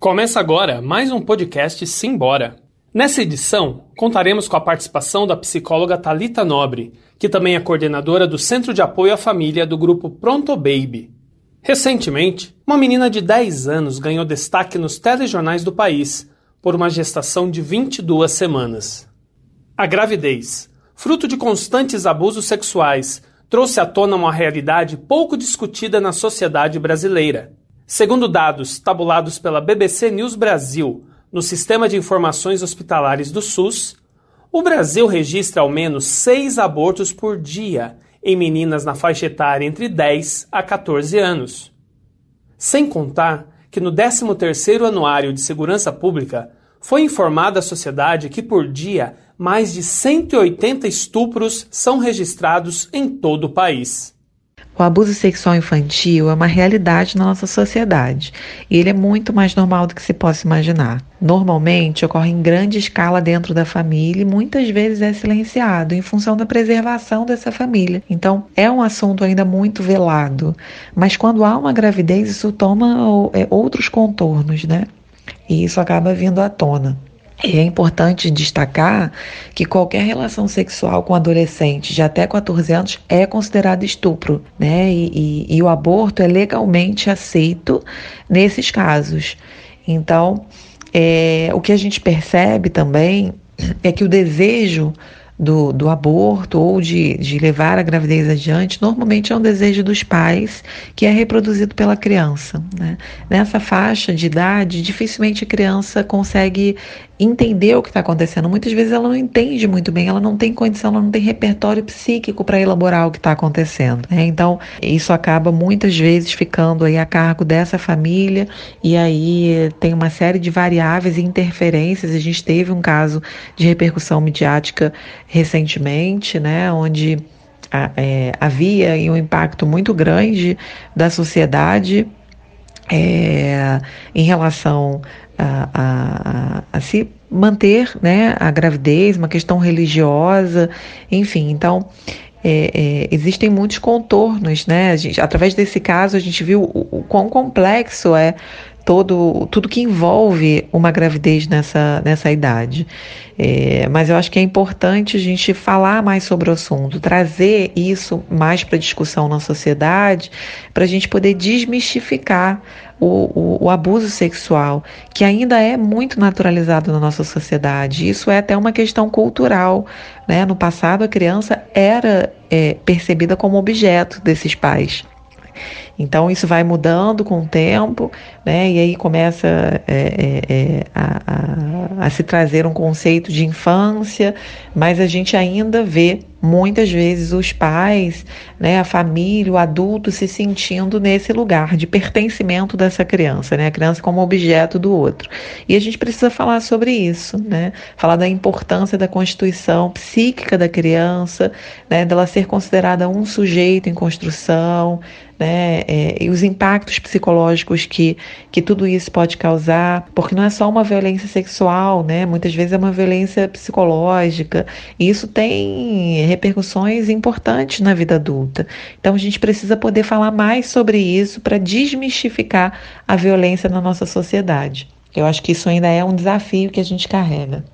Começa agora mais um podcast Simbora. Nessa edição, contaremos com a participação da psicóloga Talita Nobre, que também é coordenadora do Centro de Apoio à Família do grupo Pronto Baby. Recentemente, uma menina de 10 anos ganhou destaque nos telejornais do país por uma gestação de 22 semanas. A gravidez, fruto de constantes abusos sexuais, trouxe à tona uma realidade pouco discutida na sociedade brasileira Segundo dados tabulados pela BBC News Brasil no Sistema de Informações Hospitalares do SUS, o Brasil registra ao menos seis abortos por dia em meninas na faixa etária entre 10 a 14 anos. Sem contar que no 13º Anuário de Segurança Pública foi informada à sociedade que por dia mais de 180 estupros são registrados em todo o país. O abuso sexual infantil é uma realidade na nossa sociedade e ele é muito mais normal do que se possa imaginar. Normalmente ocorre em grande escala dentro da família e muitas vezes é silenciado em função da preservação dessa família. Então é um assunto ainda muito velado, mas quando há uma gravidez isso toma é, outros contornos, né? E isso acaba vindo à tona. E é importante destacar que qualquer relação sexual com adolescente de até 14 anos é considerado estupro, né? E, e, e o aborto é legalmente aceito nesses casos. Então, é, o que a gente percebe também é que o desejo do, do aborto ou de, de levar a gravidez adiante, normalmente é um desejo dos pais que é reproduzido pela criança. Né? Nessa faixa de idade, dificilmente a criança consegue entender o que está acontecendo. Muitas vezes ela não entende muito bem, ela não tem condição, ela não tem repertório psíquico para elaborar o que está acontecendo. Né? Então, isso acaba muitas vezes ficando aí a cargo dessa família e aí tem uma série de variáveis e interferências. A gente teve um caso de repercussão midiática recentemente, né, onde é, havia um impacto muito grande da sociedade é, em relação a, a, a, se manter né, a gravidez, uma questão religiosa, enfim, então é, é, existem muitos contornos, né? Gente, através desse caso a gente viu o, o quão complexo é todo tudo que envolve uma gravidez nessa, nessa idade. É, mas eu acho que é importante a gente falar mais sobre o assunto, trazer isso mais para discussão na sociedade, para a gente poder desmistificar o, o, o, abuso sexual, que ainda é muito naturalizado na nossa sociedade. Isso é até uma questão cultural. Né? No passado, a criança era é, percebida como objeto desses pais. Então isso vai mudando com o tempo, né? E aí começa é, é, é, a, a, a se trazer um conceito de infância, mas a gente ainda vê muitas vezes os pais, né, a família, o adulto se sentindo nesse lugar de pertencimento dessa criança, né, a criança como objeto do outro. E a gente precisa falar sobre isso, né, falar da importância da constituição psíquica da criança, né, dela ser considerada um sujeito em construção, né, é, e os impactos psicológicos que, que tudo isso pode causar, porque não é só uma violência sexual, né, muitas vezes é uma violência psicológica, e isso tem repercussões importantes na vida adulta. Então a gente precisa poder falar mais sobre isso para desmistificar a violência na nossa sociedade. Eu acho que isso ainda é um desafio que a gente carrega.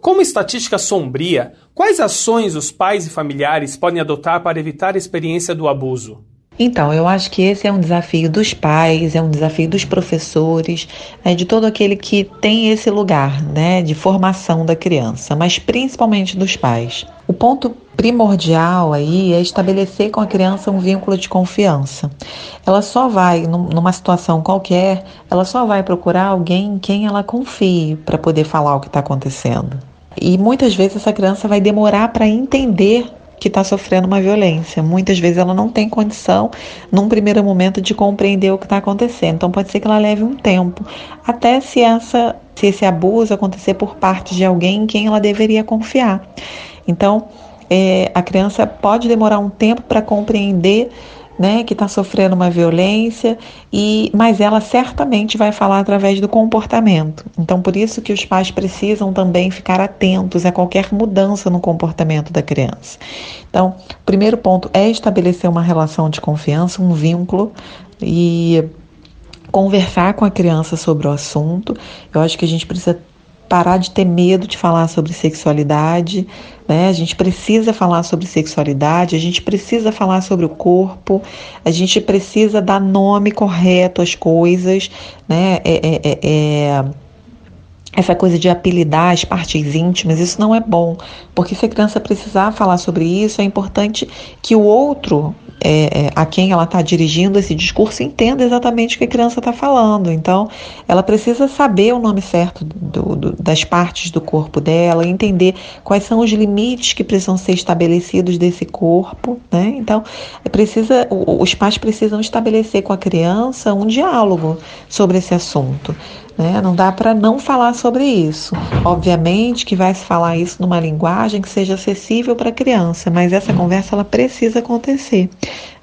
Como estatística sombria, quais ações os pais e familiares podem adotar para evitar a experiência do abuso? Então, eu acho que esse é um desafio dos pais, é um desafio dos professores, né, de todo aquele que tem esse lugar né, de formação da criança, mas principalmente dos pais. O ponto primordial aí é estabelecer com a criança um vínculo de confiança. Ela só vai, numa situação qualquer, ela só vai procurar alguém em quem ela confie para poder falar o que está acontecendo. E muitas vezes essa criança vai demorar para entender que está sofrendo uma violência. Muitas vezes ela não tem condição, num primeiro momento, de compreender o que está acontecendo. Então pode ser que ela leve um tempo, até se, essa, se esse abuso acontecer por parte de alguém em quem ela deveria confiar. Então, é, a criança pode demorar um tempo para compreender né, que está sofrendo uma violência, e mas ela certamente vai falar através do comportamento. Então, por isso que os pais precisam também ficar atentos a qualquer mudança no comportamento da criança. Então, o primeiro ponto é estabelecer uma relação de confiança, um vínculo, e conversar com a criança sobre o assunto. Eu acho que a gente precisa parar de ter medo de falar sobre sexualidade, né? A gente precisa falar sobre sexualidade, a gente precisa falar sobre o corpo, a gente precisa dar nome correto às coisas, né? É, é, é, é essa coisa de apelidar as partes íntimas, isso não é bom, porque se a criança precisar falar sobre isso, é importante que o outro, é, é, a quem ela está dirigindo esse discurso, entenda exatamente o que a criança está falando. Então, ela precisa saber o nome certo do, do, das partes do corpo dela, entender quais são os limites que precisam ser estabelecidos desse corpo, né? Então, é precisa, os pais precisam estabelecer com a criança um diálogo sobre esse assunto. Né? Não dá para não falar sobre isso. Obviamente que vai se falar isso numa linguagem que seja acessível para a criança, mas essa conversa ela precisa acontecer.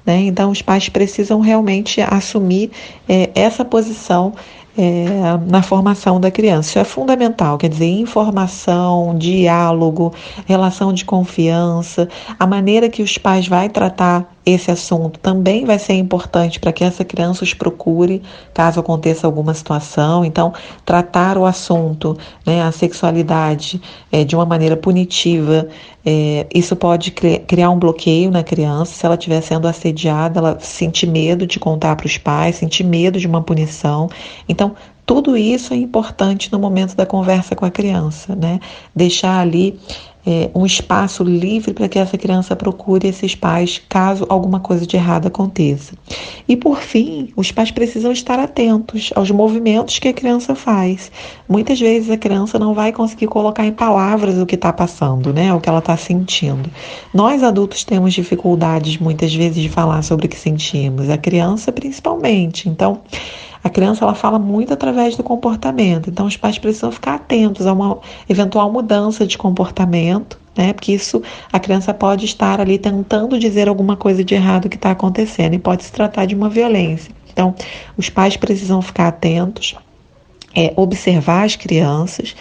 Né? Então, os pais precisam realmente assumir é, essa posição é, na formação da criança. Isso é fundamental, quer dizer, informação, diálogo, relação de confiança, a maneira que os pais vão tratar esse assunto também vai ser importante para que essa criança os procure caso aconteça alguma situação. Então, tratar o assunto, né, a sexualidade, é, de uma maneira punitiva, é, isso pode criar um bloqueio na criança. Se ela estiver sendo assediada, ela sentir medo de contar para os pais, sentir medo de uma punição. Então, tudo isso é importante no momento da conversa com a criança, né? Deixar ali é, um espaço livre para que essa criança procure esses pais caso alguma coisa de errado aconteça. E por fim, os pais precisam estar atentos aos movimentos que a criança faz. Muitas vezes a criança não vai conseguir colocar em palavras o que está passando, né? O que ela está sentindo. Nós adultos temos dificuldades muitas vezes de falar sobre o que sentimos, a criança principalmente. Então, a criança ela fala muito através do comportamento, então os pais precisam ficar atentos a uma eventual mudança de comportamento, né? Porque isso a criança pode estar ali tentando dizer alguma coisa de errado que está acontecendo e pode se tratar de uma violência. Então, os pais precisam ficar atentos é observar as crianças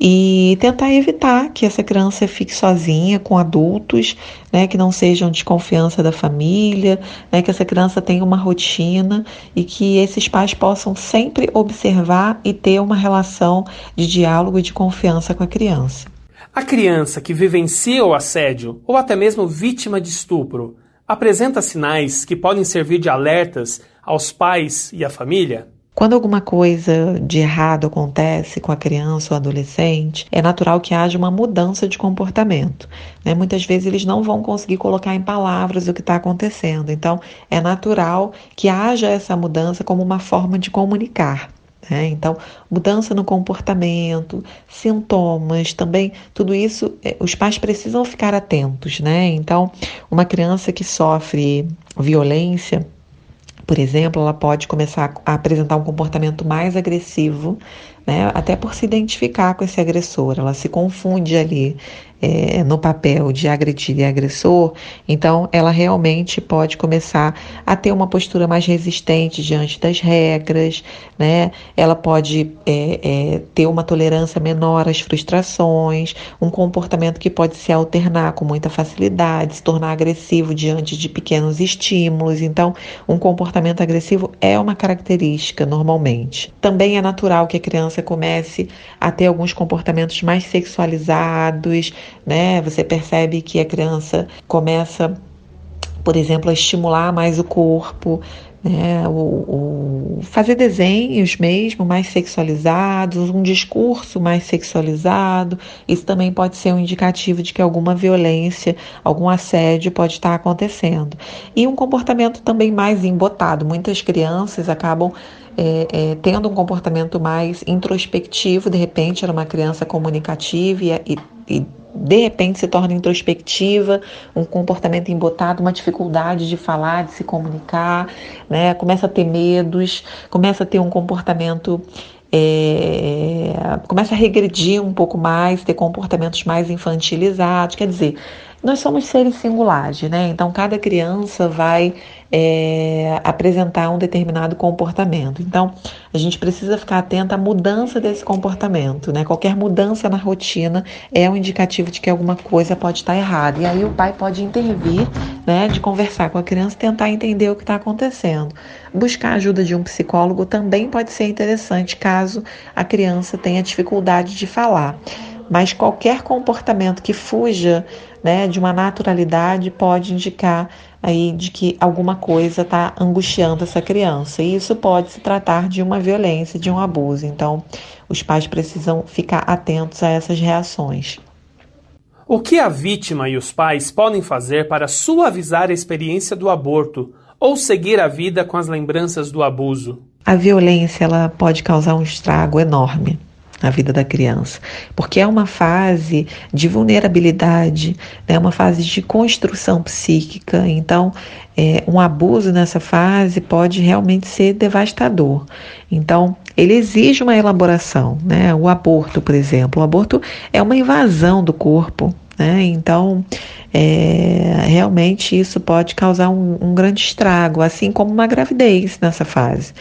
e tentar evitar que essa criança fique sozinha com adultos, né, que não sejam de confiança da família, né, que essa criança tenha uma rotina e que esses pais possam sempre observar e ter uma relação de diálogo e de confiança com a criança. A criança que vivencia o assédio ou até mesmo vítima de estupro apresenta sinais que podem servir de alertas aos pais e à família? Quando alguma coisa de errado acontece com a criança ou adolescente, é natural que haja uma mudança de comportamento. Né? Muitas vezes eles não vão conseguir colocar em palavras o que está acontecendo. Então, é natural que haja essa mudança como uma forma de comunicar. Né? Então, mudança no comportamento, sintomas, também tudo isso, é, os pais precisam ficar atentos. Né? Então, uma criança que sofre violência por exemplo, ela pode começar a apresentar um comportamento mais agressivo, né? até por se identificar com esse agressor. Ela se confunde ali é, no papel de agredir e agressor, então ela realmente pode começar a ter uma postura mais resistente diante das regras, né? Ela pode é, é, ter uma tolerância menor às frustrações, um comportamento que pode se alternar com muita facilidade, se tornar agressivo diante de pequenos estímulos. Então, um comportamento agressivo é uma característica normalmente. Também é natural que a criança comece a ter alguns comportamentos mais sexualizados, né? Você percebe que a criança começa, por exemplo, a estimular mais o corpo, né? O, fazer desenhos mesmo mais sexualizados, um discurso mais sexualizado. Isso também pode ser um indicativo de que alguma violência, algum assédio pode estar acontecendo. E um comportamento também mais embotado. Muitas crianças acabam é, é, tendo um comportamento mais introspectivo, de repente era uma criança comunicativa e, e, e de repente se torna introspectiva, um comportamento embotado, uma dificuldade de falar, de se comunicar, né? começa a ter medos, começa a ter um comportamento é, começa a regredir um pouco mais, ter comportamentos mais infantilizados. Quer dizer, nós somos seres singulares, né? Então cada criança vai é, apresentar um determinado comportamento. Então, a gente precisa ficar atento à mudança desse comportamento, né? Qualquer mudança na rotina é um indicativo de que alguma coisa pode estar errada. E aí o pai pode intervir, né? De conversar com a criança, tentar entender o que está acontecendo. Buscar a ajuda de um psicólogo também pode ser interessante caso a criança tenha dificuldade de falar mas qualquer comportamento que fuja né, de uma naturalidade pode indicar aí de que alguma coisa está angustiando essa criança. E isso pode se tratar de uma violência, de um abuso. Então, os pais precisam ficar atentos a essas reações. O que a vítima e os pais podem fazer para suavizar a experiência do aborto ou seguir a vida com as lembranças do abuso? A violência ela pode causar um estrago enorme na vida da criança, porque é uma fase de vulnerabilidade, é né, uma fase de construção psíquica. Então, é, um abuso nessa fase pode realmente ser devastador. Então, ele exige uma elaboração, né? O aborto, por exemplo, o aborto é uma invasão do corpo, né? Então, é, realmente isso pode causar um, um grande estrago, assim como uma gravidez nessa fase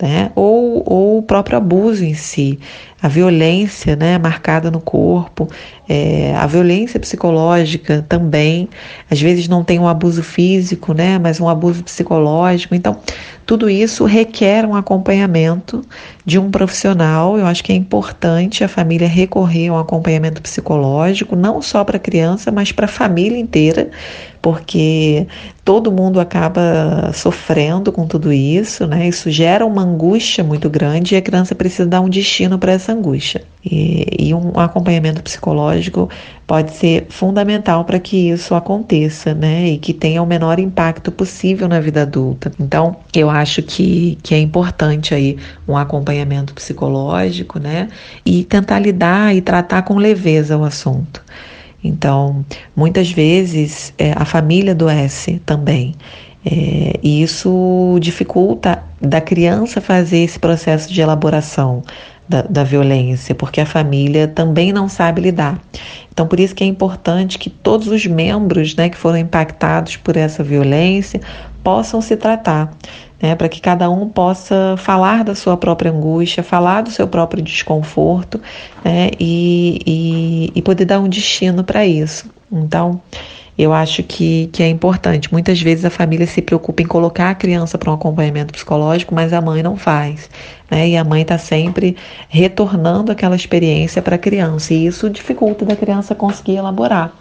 né? ou, ou o próprio abuso em si, a violência né, marcada no corpo, é, a violência psicológica também, às vezes não tem um abuso físico, né, mas um abuso psicológico. Então, tudo isso requer um acompanhamento de um profissional. Eu acho que é importante a família recorrer a um acompanhamento psicológico, não só para a criança, mas para a família inteira, porque todo mundo acaba sofrendo com tudo isso, né? Isso gera uma angústia muito grande e a criança precisa dar um destino para essa angústia. E, e, um acompanhamento psicológico pode ser fundamental para que isso aconteça, né? E que tenha o menor impacto possível na vida adulta. Então, eu acho que, que é importante aí um acompanhamento psicológico, né? E tentar lidar e tratar com leveza o assunto. Então, muitas vezes é, a família adoece também. É, e isso dificulta da criança fazer esse processo de elaboração da, da, violência, porque a família também não sabe lidar. Então, por isso que é importante que todos os membros né, que foram impactados por essa violência possam se tratar né, para que cada um possa falar da sua própria angústia, falar do seu próprio desconforto né, e, e, e poder dar um destino para isso. Então, eu acho que, que é importante. Muitas vezes a família se preocupa em colocar a criança para um acompanhamento psicológico, mas a mãe não faz. Né? E a mãe está sempre retornando aquela experiência para a criança. E isso dificulta da criança conseguir elaborar.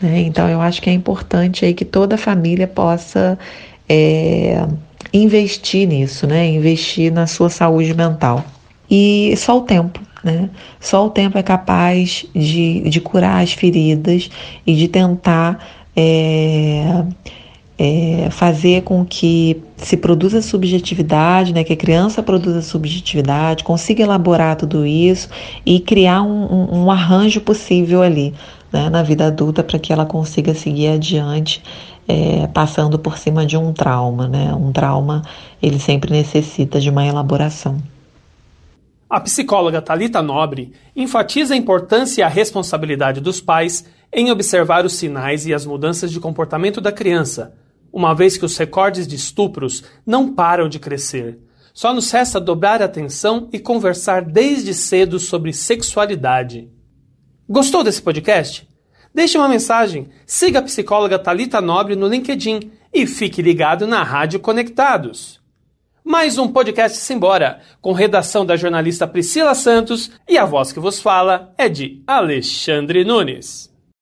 Né? Então eu acho que é importante aí que toda a família possa. É, investir nisso, né? Investir na sua saúde mental. E só o tempo, né? Só o tempo é capaz de, de curar as feridas e de tentar é, é, fazer com que se produza subjetividade, né? Que a criança produza subjetividade, consiga elaborar tudo isso e criar um, um, arranjo possível ali. Né, na vida adulta para que ela consiga seguir adiante é, passando por cima de um trauma, né? Um trauma ele sempre necessita de uma elaboração. A psicóloga Talita Nobre enfatiza a importância e a responsabilidade dos pais em observar os sinais e as mudanças de comportamento da criança, uma vez que os recordes de estupros não param de crescer. Só nos resta dobrar a atenção e conversar desde cedo sobre sexualidade. Gostou desse podcast? Deixe uma mensagem, siga a psicóloga Talita Nobre no LinkedIn e fique ligado na Rádio Conectados. Mais um podcast Simbora, com redação da jornalista Priscila Santos e a voz que vos fala é de Alexandre Nunes.